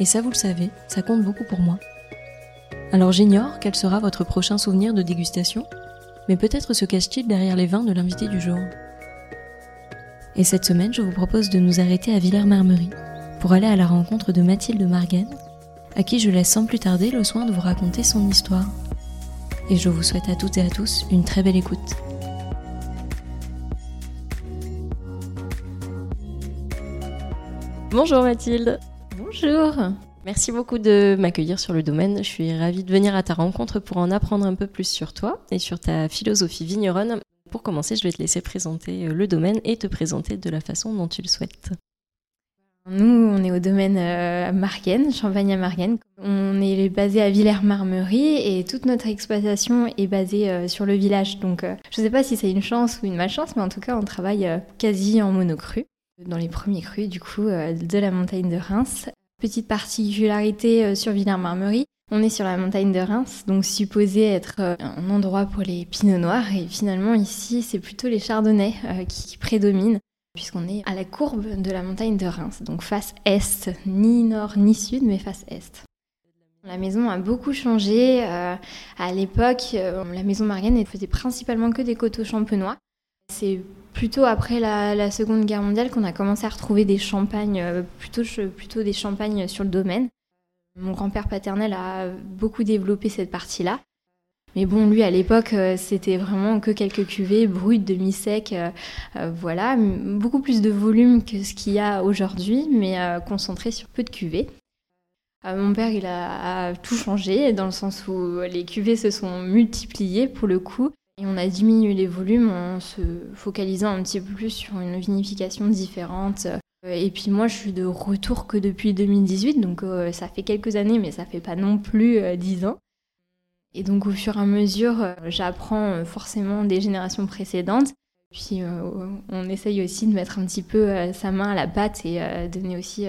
et ça vous le savez, ça compte beaucoup pour moi. Alors j'ignore quel sera votre prochain souvenir de dégustation, mais peut-être se cache-t-il derrière les vins de l'invité du jour. Et cette semaine, je vous propose de nous arrêter à Villers-Marmerie pour aller à la rencontre de Mathilde Margaine, à qui je laisse sans plus tarder le soin de vous raconter son histoire. Et je vous souhaite à toutes et à tous une très belle écoute. Bonjour Mathilde Bonjour. Merci beaucoup de m'accueillir sur le domaine. Je suis ravie de venir à ta rencontre pour en apprendre un peu plus sur toi et sur ta philosophie vigneronne. Pour commencer, je vais te laisser présenter euh, le domaine et te présenter de la façon dont tu le souhaites. Nous, on est au domaine euh, Marguen, Champagne à Marguen. On est basé à Villers-Marmerie et toute notre exploitation est basée euh, sur le village. Donc, je ne sais pas si c'est une chance ou une malchance, mais en tout cas, on travaille quasi en monocru dans les premiers crus du coup de la montagne de Reims. Petite particularité euh, sur Villers-Marmerie, on est sur la montagne de Reims, donc supposé être euh, un endroit pour les pinots noirs, et finalement ici c'est plutôt les chardonnays euh, qui prédominent, puisqu'on est à la courbe de la montagne de Reims, donc face est, ni nord ni sud, mais face est. La maison a beaucoup changé. à l'époque, la maison Marianne faisait principalement que des coteaux champenois. C'est plutôt après la, Seconde Guerre mondiale qu'on a commencé à retrouver des champagnes, euh, plutôt, plutôt des champagnes sur le domaine. Mon grand-père paternel a beaucoup développé cette partie-là. Mais bon, lui, à l'époque, euh, c'était vraiment que quelques cuvées brutes, demi-secs, euh, voilà. Beaucoup plus de volume que ce qu'il y a aujourd'hui, mais concentré sur peu de cuvées. mon père, il a, tout changé, dans le sens où les cuvées se sont multipliées, pour le coup. Et on a diminué les volumes en se focalisant un petit peu plus sur une vinification différente. Et puis moi, je suis de retour que depuis 2018, donc euh, ça fait quelques années, mais ça fait pas non plus euh, dix ans. Et donc au fur et à mesure, euh, j'apprends forcément des générations précédentes. Puis on essaye aussi de mettre un petit peu sa main à la pâte et donner aussi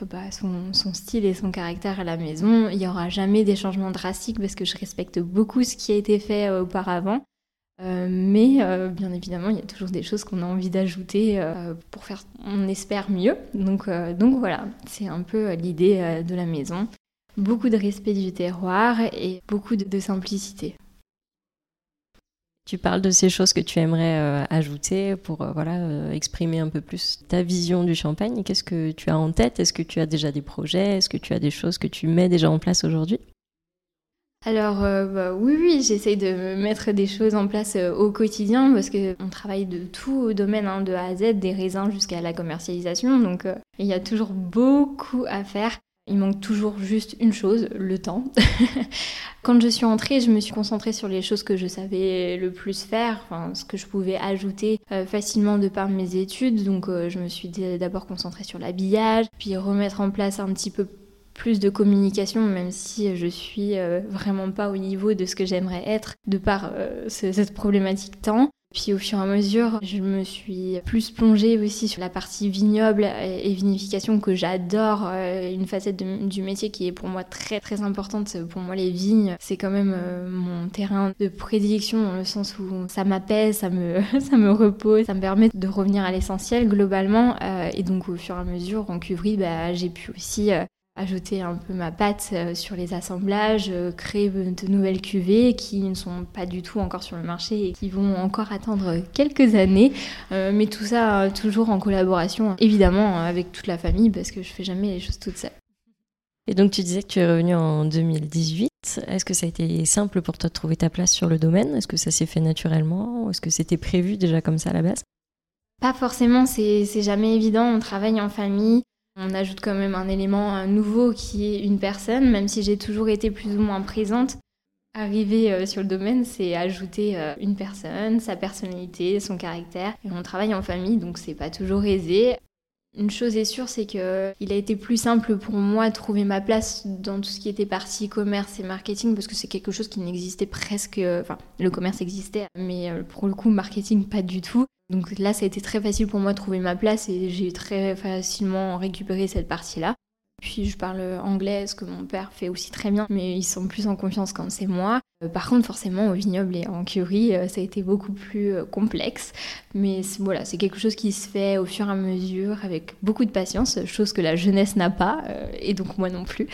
bah, son, style et son caractère à la maison. Il n'y aura jamais des changements drastiques parce que je respecte beaucoup ce qui a été fait euh, auparavant. Euh, mais euh, bien évidemment, il y a toujours des choses qu'on a envie d'ajouter pour faire, on espère, mieux. Donc voilà, c'est un peu l'idée de la maison. Beaucoup de respect du terroir et beaucoup de simplicité. Tu parles de ces choses que tu aimerais euh, ajouter pour euh, voilà, euh, exprimer un peu plus ta vision du champagne. Qu'est-ce que tu as en tête? Est-ce que tu as déjà des projets? Est-ce que tu as des choses que tu mets déjà en place aujourd'hui? Alors bah, oui, oui, j'essaye de mettre des choses en place au quotidien parce qu'on travaille de tout au domaine, hein, de A à Z, des raisins jusqu'à la commercialisation. Donc il y a toujours beaucoup à faire. Il manque toujours juste une chose, le temps. Quand je suis entrée, je me suis concentrée sur les choses que je savais le plus faire, ce que je pouvais ajouter euh, facilement de par mes études. Donc euh, je me suis d'abord concentrée sur l'habillage, puis remettre en place un petit peu plus de communication, même si je suis euh, vraiment pas au niveau de ce que j'aimerais être de par cette problématique temps. Puis au fur et à mesure, je me suis plus plongée aussi sur la partie vignoble et vinification que j'adore, euh, une facette du métier qui est pour moi très très importante. Pour moi, les vignes, c'est quand même euh, mon terrain de prédilection dans le sens où ça m'apaise, ça me, ça me repose, ça me permet de revenir à l'essentiel globalement. Euh, et donc au fur et à mesure, en cuverie, bah, j'ai pu aussi ajouter un peu ma patte euh, sur les assemblages, euh, créer de nouvelles cuvées qui ne sont pas du tout encore sur le marché et qui vont encore attendre quelques années. Euh, mais tout ça toujours en collaboration évidemment avec toute la famille parce que je fais jamais les choses toute seule. Et Et donc tu disais que tu es revenu en 2018. Est-ce que ça a été simple pour toi de trouver ta place sur le domaine? Est-ce que ça s'est fait naturellement? Est-ce que c'était prévu déjà comme ça à la base? Pas forcément, c'est jamais évident. On travaille en famille. On ajoute quand même un élément nouveau qui est une personne, même si j'ai toujours été plus ou moins présente. Arriver euh, sur le domaine, c'est ajouter euh, une personne, sa personnalité, son caractère. Et on travaille en famille, donc c'est pas toujours aisé. Une chose est sûre, c'est que il a été plus simple pour moi de trouver ma place dans tout ce qui était partie commerce et marketing parce que c'est quelque chose qui n'existait presque. Enfin, le commerce existait, mais euh, pour le coup, marketing pas du tout. Donc là, ça a été très facile pour moi de trouver ma place et j'ai très facilement récupéré cette partie-là. Puis je parle anglais, ce que mon père fait aussi très bien, mais ils sont plus en confiance quand c'est moi. Euh, par contre, forcément, au vignoble et en curie, euh, ça a été beaucoup plus euh, complexe. Mais voilà, c'est quelque chose qui se fait au fur et à mesure, avec beaucoup de patience, chose que la jeunesse n'a pas, et donc moi non plus.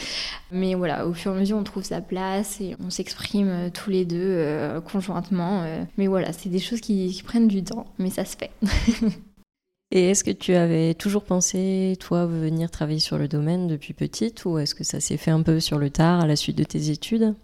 Mais voilà, au fur et à mesure, on trouve sa place et on s'exprime tous les deux conjointement. Mais voilà, c'est des choses qui prennent du temps, mais ça se fait. Et est-ce que tu avais toujours pensé, toi, venir travailler sur le domaine depuis petite ou est-ce que ça s'est fait un peu sur le tard à la suite de tes études?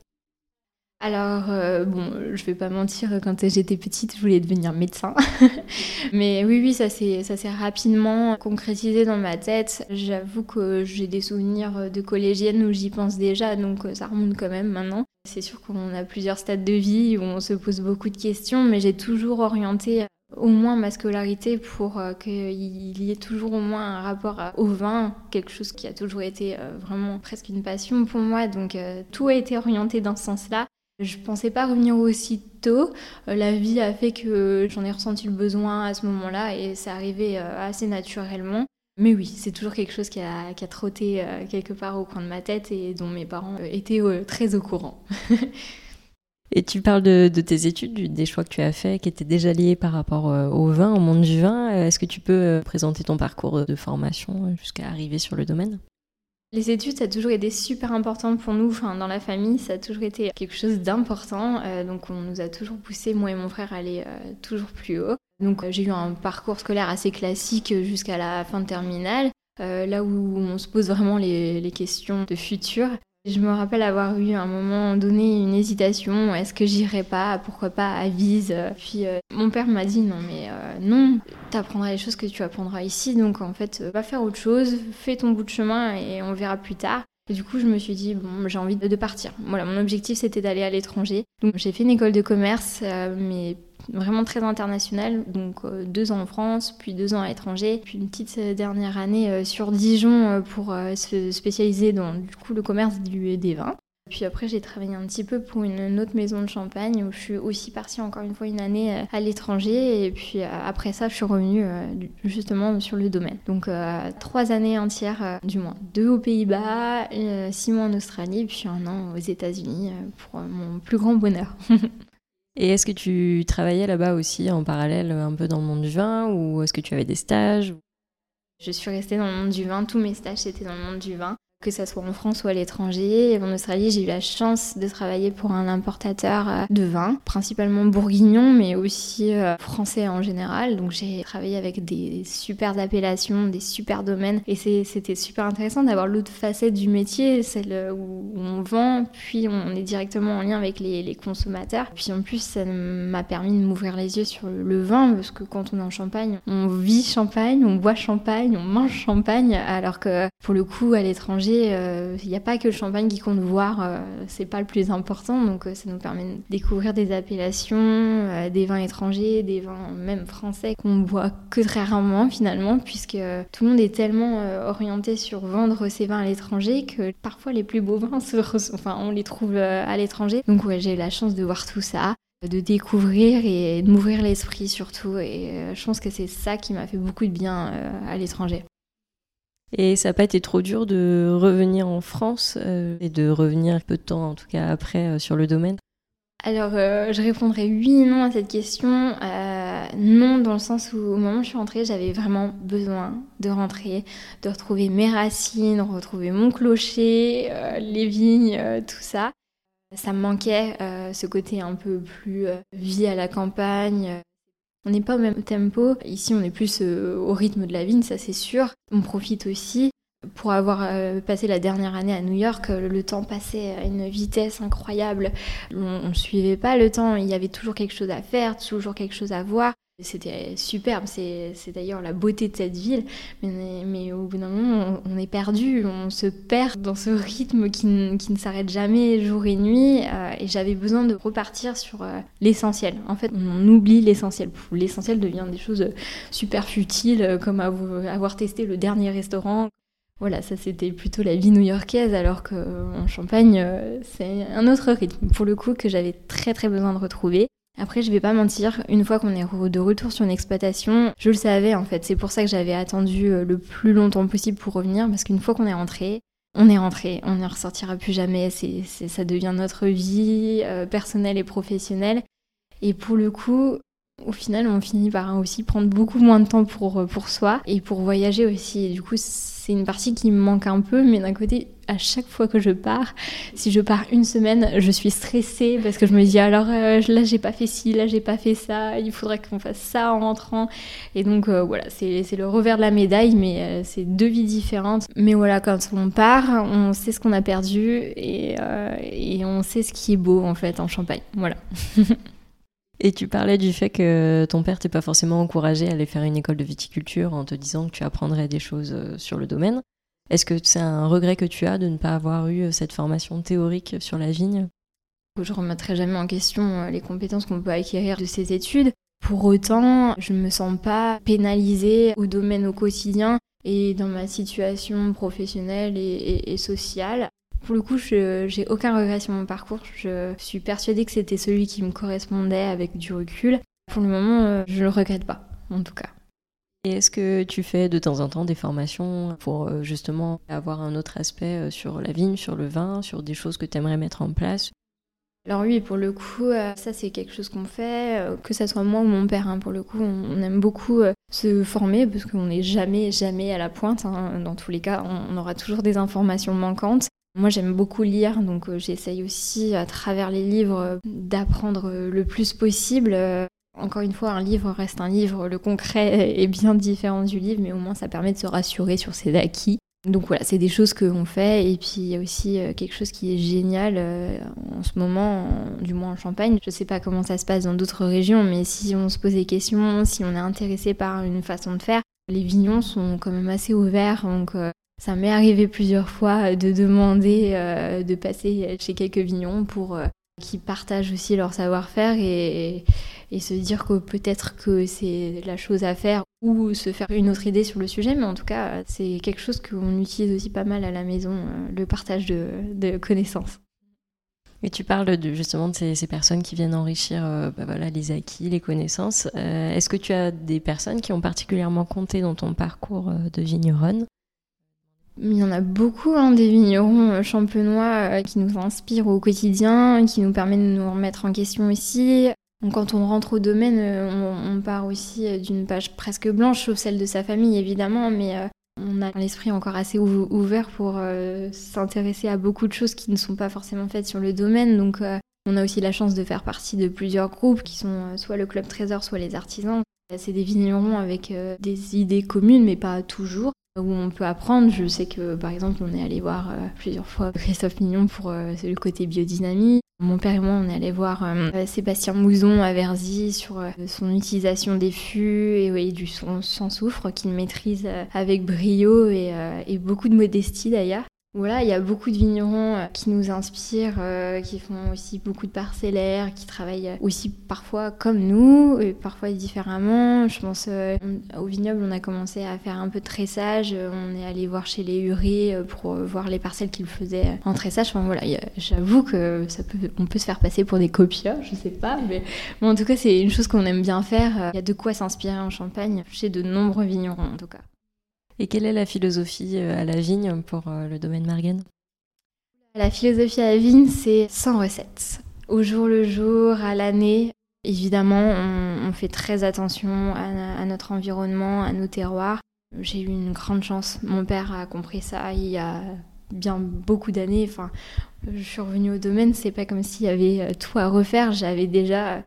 Alors, euh, bon, je vais pas mentir, quand j'étais petite, je voulais devenir médecin. Mais oui, oui, ça s'est rapidement concrétisé dans ma tête. J'avoue que j'ai des souvenirs de collégienne où j'y pense déjà, donc euh, ça remonte quand même maintenant. C'est sûr qu'on a plusieurs stades de vie où on se pose beaucoup de questions, mais j'ai toujours orienté au moins ma scolarité pour euh, qu'il y ait toujours au moins un rapport au vin, quelque chose qui a toujours été euh, vraiment presque une passion pour moi. Donc euh, tout a été orienté dans ce sens-là. Je pensais pas revenir aussi tôt. la vie a fait que j'en ai ressenti le besoin à ce moment-là et c'est arrivé assez naturellement. Mais oui, c'est toujours quelque chose qui a, qui a trotté quelque part au coin de ma tête et dont mes parents étaient très au courant. Et tu parles de, tes études, des choix que tu as faits, qui étaient déjà liés par rapport euh, au vin, au monde du vin. Est-ce que tu peux euh, présenter ton parcours de formation jusqu'à arriver sur le domaine? Les études, ça a toujours été super important pour nous. Enfin, dans la famille, ça a toujours été quelque chose d'important. Euh, donc, on nous a toujours poussé, moi et mon frère, à aller toujours plus haut. Donc, j'ai eu un parcours scolaire assez classique jusqu'à la fin de terminale. là où on se pose vraiment les questions de futur. Je me rappelle avoir eu à un moment donné une hésitation, est-ce que j'irai pas, pourquoi pas à Vise? Puis euh, mon père m'a dit non mais euh, non, tu apprendras les choses que tu apprendras ici, donc en fait va faire autre chose, fais ton bout de chemin et on verra plus tard. Et du coup, je me suis dit, bon, j'ai envie de partir. Mon objectif, c'était d'aller à l'étranger. J'ai fait une école de commerce, euh, mais vraiment très international, donc euh, deux ans en France, puis deux ans à l'étranger, puis une petite euh, dernière année euh, sur Dijon pour se spécialiser dans du coup le commerce du, des vins. Puis après, j'ai travaillé un petit peu pour une autre maison de champagne où je suis aussi partie encore une fois une année à l'étranger. Et puis après ça, je suis revenue justement sur le domaine. Donc trois années entières, du moins. Deux aux Pays-Bas, six mois en Australie, puis un an aux États-Unis pour mon plus grand bonheur. Et est-ce que tu travaillais là-bas aussi en parallèle un peu dans le monde du vin ou est-ce que tu avais des stages Je suis restée dans le monde du vin, tous mes stages c'était dans le monde du vin que ce soit en France ou à l'étranger. En Australie, j'ai eu la chance de travailler pour un importateur euh, de vin, principalement bourguignon, mais aussi euh, français en général. Donc j'ai travaillé avec des super appellations, des super domaines, et c'était super intéressant d'avoir l'autre facette du métier, celle où on vend, puis on est directement en lien avec les, consommateurs. Puis en plus, ça m'a permis de m'ouvrir les yeux sur le vin, parce que quand on est en Champagne, on vit Champagne, on boit Champagne, on mange Champagne, alors que pour le coup, à l'étranger, il euh, n'y a pas que le champagne qui compte voir, euh, c'est pas le plus important. Donc euh, ça nous permet de découvrir des appellations, des vins étrangers, des vins même français qu'on boit que très rarement finalement, puisque tout le monde est tellement orienté sur vendre ses vins à l'étranger que parfois les plus beaux vins, enfin, on les trouve à l'étranger. Donc j'ai eu la chance de voir tout ça de découvrir et de m'ouvrir l'esprit surtout. Et je pense que c'est ça qui m'a fait beaucoup de bien à l'étranger. Et ça n'a pas été trop dur de revenir en France euh, et de revenir peu de temps, en tout cas après, euh, sur le domaine Alors, euh, je répondrai oui et non à cette question. non, dans le sens où au moment où je suis rentrée, j'avais vraiment besoin de rentrer, de retrouver mes racines, retrouver mon clocher, les vignes, tout ça. Ça me manquait ce côté un peu plus vie à la campagne, on n'est pas au même tempo. Ici, on est plus euh, au rythme de la vigne, ça c'est sûr. On profite aussi. Pour avoir euh, passé la dernière année à New York, euh, le temps passait à une vitesse incroyable. On ne suivait pas le temps, il y avait toujours quelque chose à faire, toujours quelque chose à voir. C'était superbe, c'est d'ailleurs la beauté de cette ville, mais, au bout d'un moment, on, est perdu, on se perd dans ce rythme qui, qui ne s'arrête jamais jour et nuit, euh, et j'avais besoin de repartir sur euh, l'essentiel. En fait, on oublie l'essentiel. L'essentiel devient des choses super futiles, euh, comme avoir testé le dernier restaurant. Voilà, ça c'était plutôt la vie new-yorkaise, alors qu'en Champagne, c'est un autre rythme, pour le coup, que j'avais très très besoin de retrouver. Après, je vais pas mentir, une fois qu'on est de retour sur une exploitation, je le savais en fait. C'est pour ça que j'avais attendu euh, le plus longtemps possible pour revenir, parce qu'une fois qu'on est rentré, on est rentré, on ne ressortira plus jamais. C'est, ça devient notre vie euh, personnelle et professionnelle. Et pour le coup, au final, on finit par aussi prendre beaucoup moins de temps pour, euh, pour soi et pour voyager aussi. Du coup, c'est une partie qui me manque un peu, mais d'un côté, à chaque fois que je pars, si je pars une semaine, je suis stressée parce que je me dis alors euh, là j'ai pas fait ci, là j'ai pas fait ça, il faudrait qu'on fasse ça en rentrant. Et donc euh, voilà, c'est le revers de la médaille, mais c'est deux vies différentes. Mais voilà, quand on part, on sait ce qu'on a perdu et on sait ce qui est beau en fait en Champagne. Voilà. Et tu parlais du fait que ton père t'ait pas forcément encouragé à aller faire une école de viticulture en te disant que tu apprendrais des choses euh, sur le domaine. Est-ce que c'est un regret que tu as de ne pas avoir eu euh, cette formation théorique sur la vigne? Je remettrai jamais en question euh, les compétences qu'on peut acquérir de ces études. Pour autant, je ne me sens pas pénalisée au domaine au quotidien et dans ma situation professionnelle et sociale pour le coup, je j'ai aucun regret sur mon parcours. Je suis persuadée que c'était celui qui me correspondait avec du recul. Pour le moment, euh, je ne le regrette pas, en tout cas. Et est-ce que tu fais de temps en temps des formations pour euh, justement avoir un autre aspect euh, sur la vigne, sur le vin, sur des choses que tu aimerais mettre en place? Alors oui, pour le coup, ça c'est quelque chose qu'on fait, que ce soit moi ou mon père. Hein, pour le coup, on aime beaucoup se former parce qu'on n'est jamais, jamais à la pointe. Hein. Dans tous les cas, on aura toujours des informations manquantes. Moi, j'aime beaucoup lire, donc euh, j'essaye aussi, à travers les livres, euh, d'apprendre euh, le plus possible. Encore une fois, un livre reste un livre, le concret est bien différent du livre, mais au moins ça permet de se rassurer sur ses acquis. Donc voilà, c'est des choses qu'on fait. Et puis il y a aussi quelque chose qui est génial en ce moment, du moins en Champagne. Je ne sais pas comment ça se passe dans d'autres régions, mais si on se pose des questions, si on est intéressé par une façon de faire, les vignons sont quand même assez ouverts. Ça m'est arrivé plusieurs fois de demander euh, de passer chez quelques vignons pour euh, qu'ils partagent aussi leur savoir-faire et, se dire que peut-être que c'est la chose à faire ou se faire une autre idée sur le sujet. Mais en tout cas, c'est quelque chose qu'on utilise aussi pas mal à la maison, euh, le partage de, connaissances. Et tu parles de, justement de ces, personnes qui viennent enrichir bah voilà, les acquis, les connaissances. Est-ce que tu as des personnes qui ont particulièrement compté dans ton parcours de vigneronne? Il y en a beaucoup, hein, des vignerons euh, champenois euh, qui nous inspirent au quotidien, qui nous permettent de nous remettre en question aussi. quand on rentre au domaine, euh, on, part aussi d'une page presque blanche, sauf celle de sa famille évidemment, mais on a l'esprit encore assez ouvert pour s'intéresser à beaucoup de choses qui ne sont pas forcément faites sur le domaine. Donc on a aussi la chance de faire partie de plusieurs groupes qui sont soit le Club Trésor, soit les artisans. C'est des vignerons avec des idées communes, mais pas toujours où on peut apprendre. Je sais que par exemple on est allé voir euh, plusieurs fois Christophe Mignon pour euh, le côté biodynamie. Mon père et moi on est allé voir euh, Sébastien Mouzon à Verzy sur son utilisation des fûts et, du son sans soufre qu'il maîtrise avec brio et beaucoup de modestie d'ailleurs. Voilà, il y a beaucoup de vignerons euh, qui nous inspirent, euh, qui font aussi beaucoup de parcellaires, qui travaillent aussi parfois comme nous, et parfois différemment. Je pense euh, au vignoble, on a commencé à faire un peu de tressage. On est allé voir chez les hurés pour voir les parcelles qu'ils faisaient en tressage. Enfin voilà, j'avoue que ça peut, on peut se faire passer pour des copieurs, je sais pas, mais en tout cas c'est une chose qu'on aime bien faire. Il y a de quoi s'inspirer en Champagne chez de nombreux vignerons en tout cas. Et quelle est la philosophie euh, à la vigne pour euh, le domaine Marguen La philosophie à la vigne, c'est sans recette. Au jour le jour, à l'année, évidemment, on, fait très attention à, notre environnement, à nos terroirs. J'ai eu une grande chance. Mon père a compris ça il y a bien beaucoup d'années. Enfin, je suis revenue au domaine, c'est pas comme s'il y avait euh, tout à refaire. J'avais déjà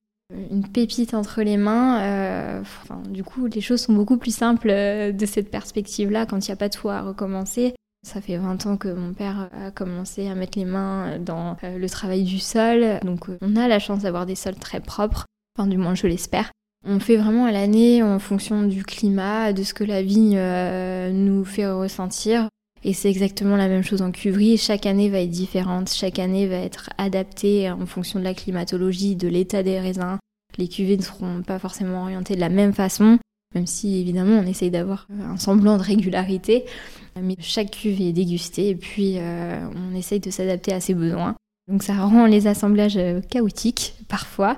une pépite entre les mains. Euh, du coup, les choses sont beaucoup plus simples euh, de cette perspective-là quand il n'y a pas de tout à recommencer. Ça fait 20 ans que mon père a commencé à mettre les mains dans euh, le travail du sol. Donc euh, on a la chance d'avoir des sols très propres, enfin du moins je l'espère. On fait vraiment à l'année en fonction du climat, de ce que la vigne nous fait ressentir. Et c'est exactement la même chose en cuverie. Chaque année va être différente, chaque année va être adaptée en fonction de la climatologie, de l'état des raisins. Les cuvées ne seront pas forcément orientées de la même façon, même si évidemment on essaye d'avoir un semblant de régularité. Mais chaque cuve est dégustée et puis euh, on essaye de s'adapter à ses besoins. Donc ça rend les assemblages euh, chaotiques parfois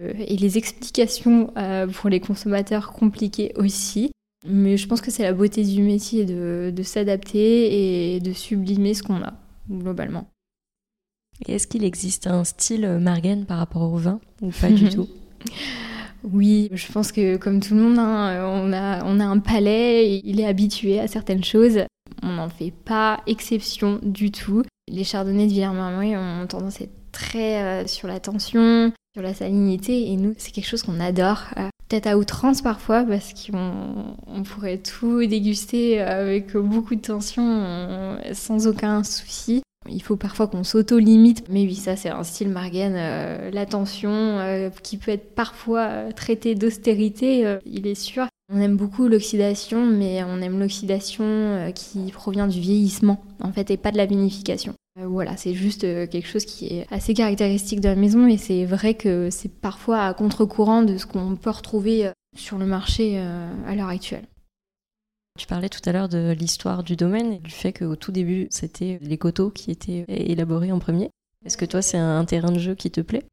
euh, et les explications pour les consommateurs compliquées aussi. Mais je pense que c'est la beauté du métier de, de s'adapter et de sublimer ce qu'on a globalement. Et est-ce qu'il existe un style Margen par rapport au vin ou pas du tout? Oui, je pense que comme tout le monde, hein, on, a, on a un palais, il est habitué à certaines choses. On n'en fait pas exception du tout. Les chardonnays de Villers-Marmory ont tendance à être très euh, sur la tension, sur la salinité, et nous, c'est quelque chose qu'on adore. Euh, peut-être à outrance parfois, parce qu'on on pourrait tout déguster avec beaucoup de tension sans aucun souci. Il faut parfois qu'on s'auto-limite, mais oui, ça c'est un style Margen. Euh, l'attention euh, qui peut être parfois euh, traitée d'austérité, il est sûr. On aime beaucoup l'oxydation, mais on aime l'oxydation qui provient du vieillissement, en fait, et pas de la vinification. Voilà, c'est juste quelque chose qui est assez caractéristique de la maison, et c'est vrai que c'est parfois à contre-courant de ce qu'on peut retrouver sur le marché à l'heure actuelle. Tu parlais tout à l'heure de l'histoire du domaine et du fait qu'au tout début, c'était les coteaux qui étaient élaborés en premier. Est-ce que toi, c'est un terrain de jeu qui te plaît?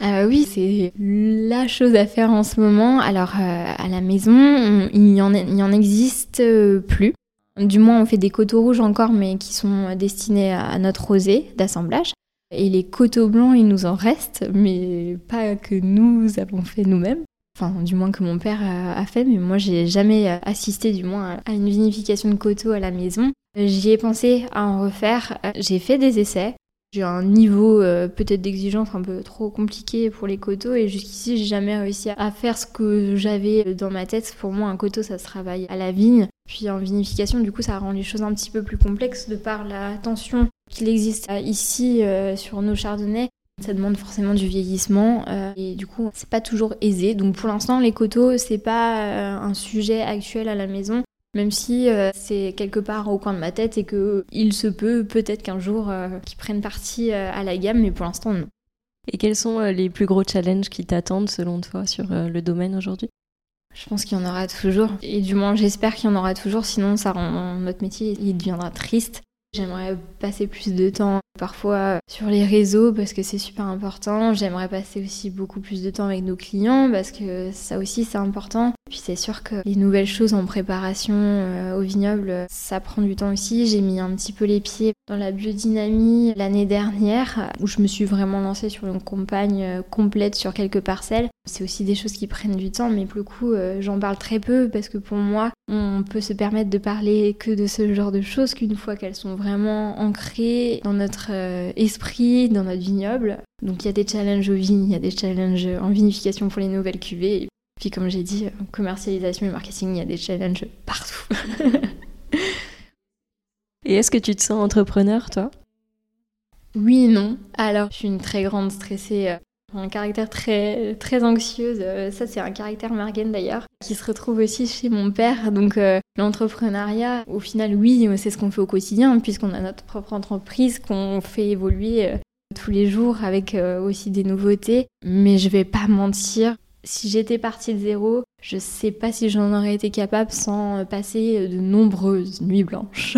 Euh, oui, c'est la chose à faire en ce moment. Alors euh, à la maison, il, y en, en existe euh, plus. Du moins, on fait des coteaux rouges encore, mais qui sont destinés à notre rosé d'assemblage. Et les coteaux blancs, il nous en reste, mais pas que nous avons fait nous-mêmes enfin du moins que mon père a fait, mais moi j'ai jamais assisté du moins à une vinification de coteaux à la maison. J'y ai pensé à en refaire. J'ai fait des essais. J'ai un niveau euh, peut-être d'exigence un peu trop compliqué pour les coteaux et jusqu'ici j'ai jamais réussi à faire ce que j'avais dans ma tête. Pour moi un coteau ça se travaille à la vigne. Puis en vinification du coup ça rend les choses un petit peu plus complexes de par la tension qu'il existe ici euh, sur nos chardonnays ça demande forcément du vieillissement euh, et du coup c'est pas toujours aisé. Donc pour l'instant les coteaux c'est pas euh, un sujet actuel à la maison. Même si euh, c'est quelque part au coin de ma tête et que il se peut peut-être qu'un jour qu'ils prennent partie à la gamme, mais pour l'instant non. Et quels sont les plus gros challenges qui t'attendent selon toi sur le domaine aujourd'hui? Je pense qu'il y en aura toujours. Et du moins j'espère qu'il y en aura toujours, sinon ça rend notre métier, il deviendra triste. J'aimerais passer plus de temps parfois sur les réseaux parce que c'est super important. J'aimerais passer aussi beaucoup plus de temps avec nos clients parce que ça aussi c'est important. Puis c'est sûr que les nouvelles choses en préparation euh, au vignoble, ça prend du temps aussi. J'ai mis un petit peu les pieds dans la biodynamie l'année dernière où je me suis vraiment lancée sur une campagne euh, complète sur quelques parcelles. C'est aussi des choses qui prennent du temps mais pour le coup euh, j'en parle très peu parce que pour moi on peut se permettre de parler que de ce genre de choses qu'une fois qu'elles sont vraiment ancrées dans notre euh, esprit, dans notre vignoble. Donc il y a des challenges aux vignes, il y a des challenges en vinification pour les nouvelles cuvées. Et puis comme j'ai dit, commercialisation et marketing, il y a des challenges partout. et est-ce que tu te sens entrepreneur, toi? Oui non. Alors, je suis une très grande stressée euh, un caractère très, très anxieuse. Euh, ça, c'est un caractère Margen d'ailleurs, qui se retrouve aussi chez mon père. Donc, euh, l'entrepreneuriat, au final, oui, c'est ce qu'on fait au quotidien, puisqu'on a notre propre entreprise qu'on fait évoluer euh, tous les jours avec aussi des nouveautés. Mais je vais pas mentir, si j'étais partie de zéro, je sais pas si j'en aurais été capable sans passer de nombreuses nuits blanches,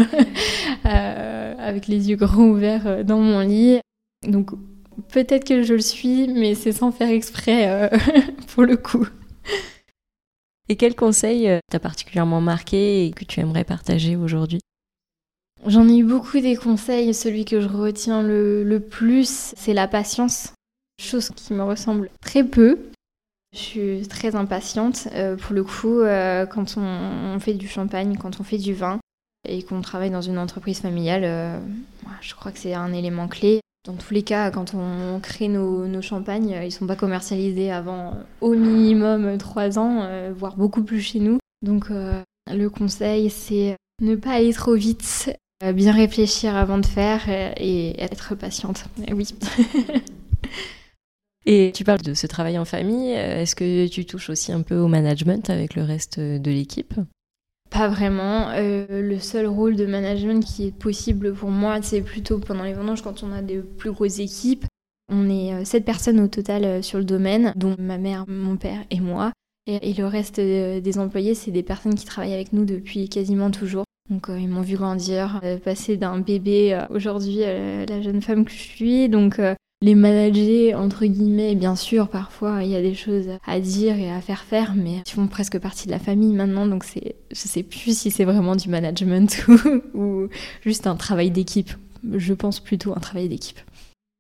avec les yeux grands ouverts dans mon lit. Donc Peut-être que je le suis, mais c'est sans faire exprès euh, pour le coup. Et quel conseil euh, t'a particulièrement marqué et que tu aimerais partager aujourd'hui? J'en ai eu beaucoup des conseils. Celui que je retiens le, plus, c'est la patience. Chose qui me ressemble très peu. Je suis très impatiente. Euh, pour le coup, quand on, fait du champagne, quand on fait du vin et qu'on travaille dans une entreprise familiale, je crois que c'est un élément clé. Dans tous les cas, quand on crée nos, champagnes, ils ne sont pas commercialisés avant au minimum trois ans, euh, voire beaucoup plus chez nous. Donc euh, le conseil, c'est Ne pas aller trop vite, bien réfléchir avant de faire et être patiente. Oui. Et tu parles de ce travail en famille. Est-ce que tu touches aussi un peu au management avec le reste de l'équipe? Pas vraiment. Euh, le seul rôle de management qui est possible pour moi, c'est plutôt pendant les vendanges quand on a des plus grosses équipes. On est euh, sept personnes au total euh, sur le domaine, dont ma mère, mon père et moi. Et, le reste des employés, c'est des personnes qui travaillent avec nous depuis quasiment toujours. Donc ils m'ont vu grandir, passer d'un bébé aujourd'hui à la jeune femme que je suis. Donc les manager, entre guillemets, bien sûr, parfois il y a des choses à dire et à faire faire, mais ils font presque partie de la famille maintenant, donc c'est, je sais plus si c'est vraiment du management ou, juste un travail d'équipe. Je pense plutôt un travail d'équipe.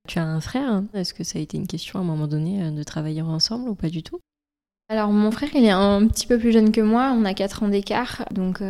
Tu as un frère hein? Est-ce que ça a été une question à un moment donné euh, de travailler ensemble ou pas du tout? Alors mon frère il est un petit peu plus jeune que moi, on a 4 ans d'écart, donc 24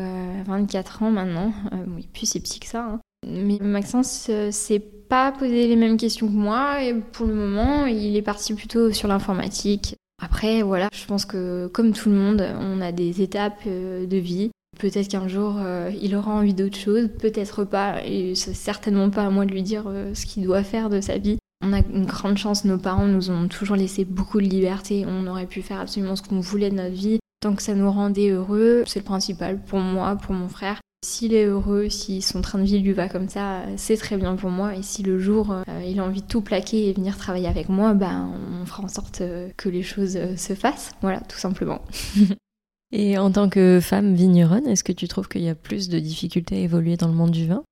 euh, ans maintenant, euh, oui plus si petit que ça. Hein. Mais Maxence c'est pas posé les mêmes questions que moi et pour le moment, il est parti plutôt sur l'informatique. Après, voilà, je pense que comme tout le monde, on a des étapes euh, de vie. Peut-être qu'un jour, euh, il aura envie d'autre chose, peut-être pas, et c'est certainement pas à moi de lui dire euh, ce qu'il doit faire de sa vie. On a une grande chance, nos parents nous ont toujours laissé beaucoup de liberté, on aurait pu faire absolument ce qu'on voulait de notre vie. Tant que ça nous rendait heureux, c'est le principal pour moi, pour mon frère. S'il est heureux, si son train de vie lui va comme ça, c'est très bien pour moi. Et si le jour euh, il a envie de tout plaquer et venir travailler avec moi, ben, on fera en sorte euh, que les choses euh, se fassent. Voilà, tout simplement. et en tant que femme vigneronne, est-ce que tu trouves qu'il y a plus de difficultés à évoluer dans le monde du vin?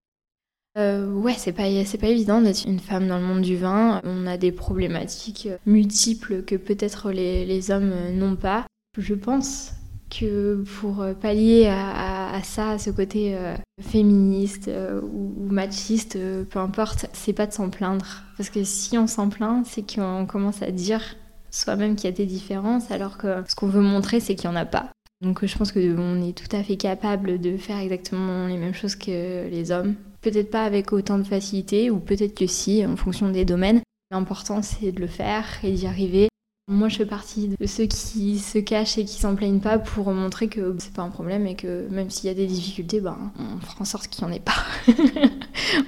Ouais, c'est pas, c'est pas évident d'être une femme dans le monde du vin. On a des problématiques multiples que peut-être les, les hommes n'ont pas. Je pense que pour euh, pallier à, ça, à ce côté euh, féministe euh, ou, machiste, peu importe, c'est pas de s'en plaindre. Parce que si on s'en plaint, c'est qu'on commence à dire soi-même qu'il y a des différences, alors que ce qu'on veut montrer, c'est qu'il n'y en a pas. Donc je pense qu'on est tout à fait capable de faire exactement les mêmes choses que les hommes. Peut-être pas avec autant de facilité, ou peut-être que si, en fonction des domaines. L'important, c'est de le faire et d'y arriver moi, je fais partie de ceux qui se cachent et qui s'en plaignent pas pour montrer que c'est pas un problème et que même s'il y a des difficultés, ben, on fera en sorte qu'il n'y en ait pas.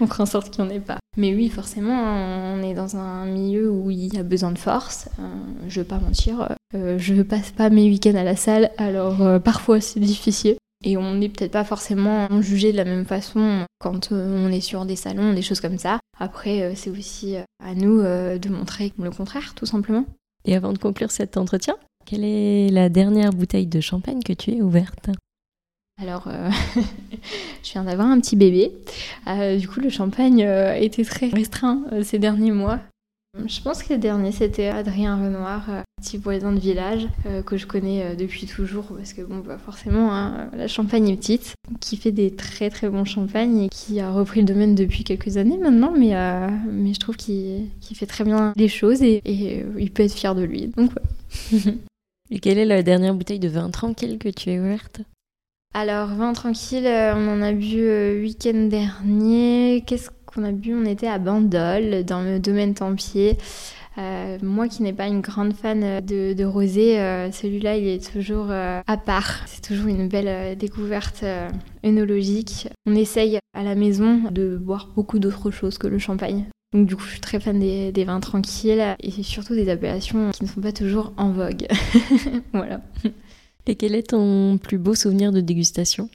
on fera en sorte qu'il n'y en ait pas. Mais oui, forcément, on est dans un milieu où il y a besoin de force. Euh, je vais pas mentir, euh, je passe pas mes week-ends à la salle, alors euh, parfois c'est difficile. Et on n'est peut-être pas forcément jugé de la même façon quand on est sur des salons, des choses comme ça. Après, c'est aussi à nous de montrer le contraire, tout simplement. Et avant de conclure cet entretien, quelle est la dernière bouteille de champagne que tu as ouverte? Alors, euh, je viens d'avoir un petit bébé. Euh, du coup, le champagne euh, était très restreint ces derniers mois. Je pense que le dernier, c'était Adrien Renoir, petit voisin de village que je connais depuis toujours parce que, bon, bah, forcément, hein, la Champagne est petite, qui fait des très très bons champagnes et qui a repris le domaine depuis quelques années maintenant, mais, mais je trouve qu'il fait très bien les choses et, il peut être fier de lui. Donc, et quelle est la dernière bouteille de vin tranquille que tu as ouverte? Alors, vin tranquille, euh, on en a bu le week-end dernier. Qu'est-ce qu'on a bu? On était à Bandol, dans le domaine Tempier. Euh, moi qui n'ai pas une grande fan de, rosé, euh, celui-là il est toujours à part. C'est toujours une belle découverte œnologique. On essaye à la maison de boire beaucoup d'autres choses que le champagne. Donc du coup je suis très fan des, des vins tranquilles et surtout des appellations qui ne sont pas toujours en vogue. voilà. Et quel est ton plus beau souvenir de dégustation?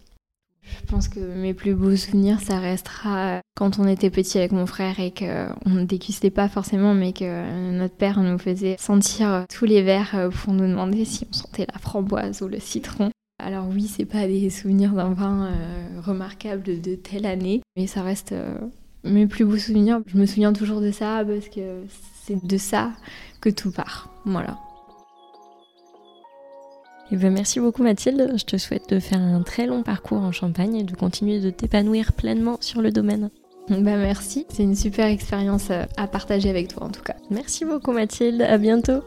Je pense que mes plus beaux souvenirs, ça restera quand on était petit avec mon frère et qu'on ne dégustait pas forcément, mais que notre père nous faisait sentir tous les verres pour nous demander si on sentait la framboise ou le citron. Alors oui, c'est pas des souvenirs d'un vin euh, remarquable de, telle année, mais ça reste euh, mes plus beaux souvenirs. Je me souviens toujours de ça parce que c'est de ça que tout part. Voilà. Eh ben, merci beaucoup Mathilde, je te souhaite de faire un très long parcours en Champagne et de continuer de t'épanouir pleinement sur le domaine. Bah merci, c'est une super expérience euh, à partager avec toi en tout cas. Merci beaucoup Mathilde, à bientôt.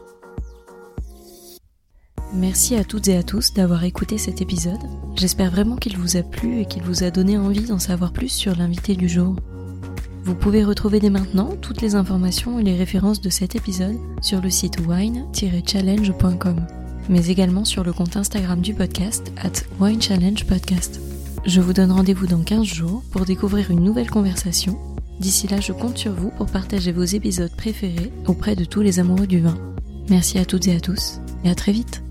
Merci à toutes et à tous d'avoir écouté cet épisode. J'espère vraiment qu'il vous a plu et qu'il vous a donné envie d'en savoir plus sur l'invité du jour. Vous pouvez retrouver dès maintenant toutes les informations et les références de cet épisode sur le site wine-challenge.com mais également sur le compte Instagram du podcast at Wine Challenge Podcast. Je vous donne rendez-vous dans 15 jours pour découvrir une nouvelle conversation. D'ici là, je compte sur vous pour partager vos épisodes préférés auprès de tous les amoureux du vin. Merci à toutes et à tous et à très vite.